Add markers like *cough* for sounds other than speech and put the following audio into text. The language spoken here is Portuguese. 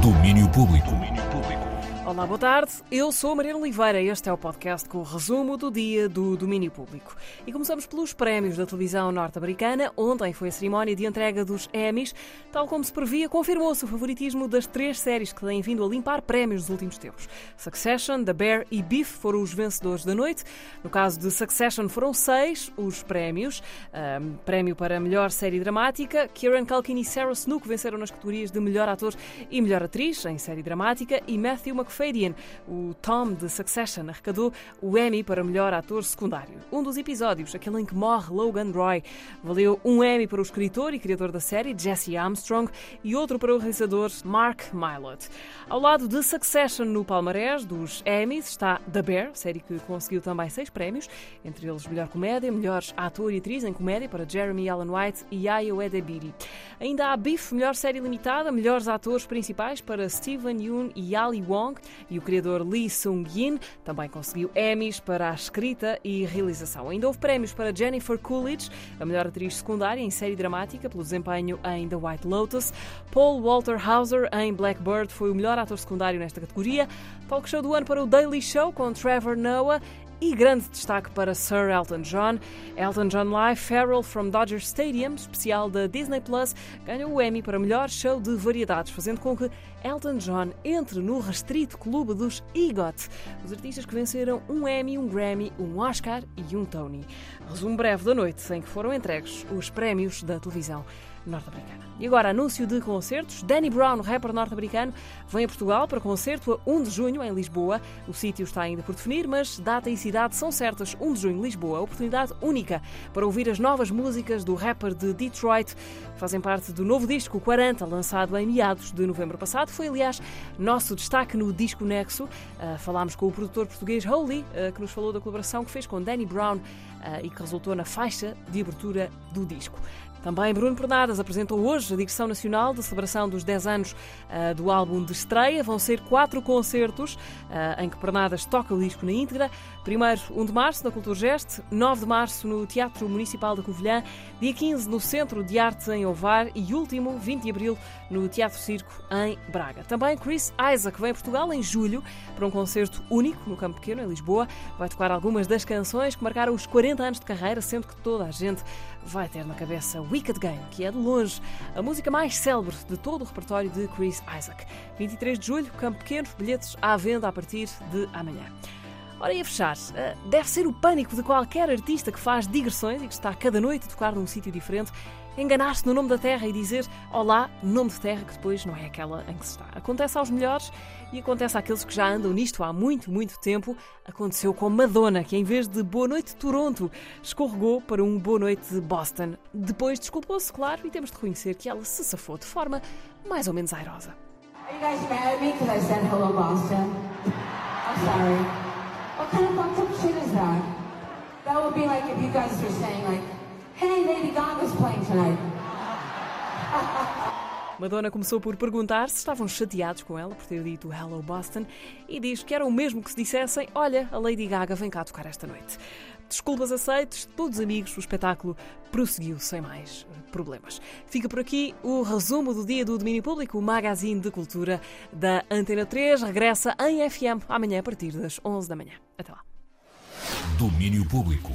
Domínio Público. Olá, boa tarde. Eu sou a Mariana Oliveira. Este é o podcast com o resumo do dia do domínio público. E começamos pelos prémios da televisão norte-americana. Ontem foi a cerimónia de entrega dos Emmys. Tal como se previa, confirmou-se o favoritismo das três séries que têm vindo a limpar prémios nos últimos tempos. Succession, The Bear e Beef foram os vencedores da noite. No caso de Succession, foram seis os prémios. Um, prémio para melhor série dramática. Kieran Culkin e Sarah Snook venceram nas categorias de melhor ator e melhor atriz em série dramática. E Matthew McFadden McFadyen, o Tom de Succession, arrecadou o Emmy para melhor ator secundário. Um dos episódios, aquele em que morre Logan Roy, valeu um Emmy para o escritor e criador da série, Jesse Armstrong, e outro para o realizador Mark Mylod. Ao lado de Succession no palmarés dos Emmys está The Bear, série que conseguiu também seis prémios, entre eles melhor comédia, melhor ator e atriz em comédia para Jeremy Allen White e Ayo Edebiri. Ainda há Beef, melhor série limitada, melhores atores principais para Steven Yeun e Ali Wong, e o criador Lee Sung-yin também conseguiu Emmys para a escrita e realização. Ainda houve prémios para Jennifer Coolidge, a melhor atriz secundária em série dramática pelo desempenho em The White Lotus. Paul Walter Hauser em Blackbird foi o melhor ator secundário nesta categoria. Talk show do ano para o Daily Show com Trevor Noah e grande destaque para Sir Elton John. Elton John Live Farrell from Dodger Stadium, especial da Disney Plus, ganhou o Emmy para melhor show de variedades, fazendo com que Elton John entre no restrito clube dos EGOT, os artistas que venceram um Emmy, um Grammy, um Oscar e um Tony. Resumo breve da noite em que foram entregues os prémios da televisão norte-americana. E agora, anúncio de concertos. Danny Brown, rapper norte-americano, vem a Portugal para concerto a 1 de junho em Lisboa. O sítio está ainda por definir, mas data e cidade são certas. 1 de junho, Lisboa. Oportunidade única para ouvir as novas músicas do rapper de Detroit. Fazem parte do novo disco 40, lançado em meados de novembro passado. Foi, aliás, nosso destaque no Disco Nexo. Uh, falámos com o produtor português Holy, uh, que nos falou da colaboração que fez com Danny Brown uh, e que resultou na faixa de abertura do disco. Também Bruno Pernadas apresentou hoje a digressão nacional de celebração dos 10 anos uh, do álbum de estreia. Vão ser quatro concertos uh, em que Pernadas toca o disco na íntegra. Primeiro, 1 de março, na Cultura Geste, 9 de março, no Teatro Municipal da Covilhã, dia 15, no Centro de Artes em Ovar e último, 20 de abril, no Teatro Circo em Braga. Também Chris Isaac vem a Portugal em julho para um concerto único no Campo Pequeno, em Lisboa. Vai tocar algumas das canções que marcaram os 40 anos de carreira, sendo que toda a gente vai ter na cabeça Wicked Game, que é de longe a música mais célebre de todo o repertório de Chris Isaac. 23 de julho, Campo Pequeno, bilhetes à venda a partir de amanhã. Ora, e a fechar, eh, deve ser o pânico de qualquer artista que faz digressões e que está cada noite a tocar num sítio diferente, enganar-se no nome da terra e dizer olá, nome de terra, que depois não é aquela em que se está. Acontece aos melhores e acontece àqueles que já andam nisto há muito, muito tempo. Aconteceu com Madonna, que em vez de Boa Noite Toronto, escorregou para um Boa Noite Boston. Depois desculpou-se, claro, e temos de reconhecer que ela se safou de forma mais ou menos airosa. Are you guys mad at me because I said hello Boston? I'm sorry. What kind of fucked up shit is that? That would be like if you guys were saying like, hey, Lady Gaga's playing tonight. *laughs* Madonna começou por perguntar se estavam chateados com ela por ter dito Hello Boston e diz que era o mesmo que se dissessem: Olha, a Lady Gaga vem cá tocar esta noite. Desculpas aceites, todos amigos, o espetáculo prosseguiu sem mais problemas. Fica por aqui o resumo do dia do domínio público, o magazine de cultura da Antena 3. Regressa em FM amanhã a partir das 11 da manhã. Até lá. Domínio Público.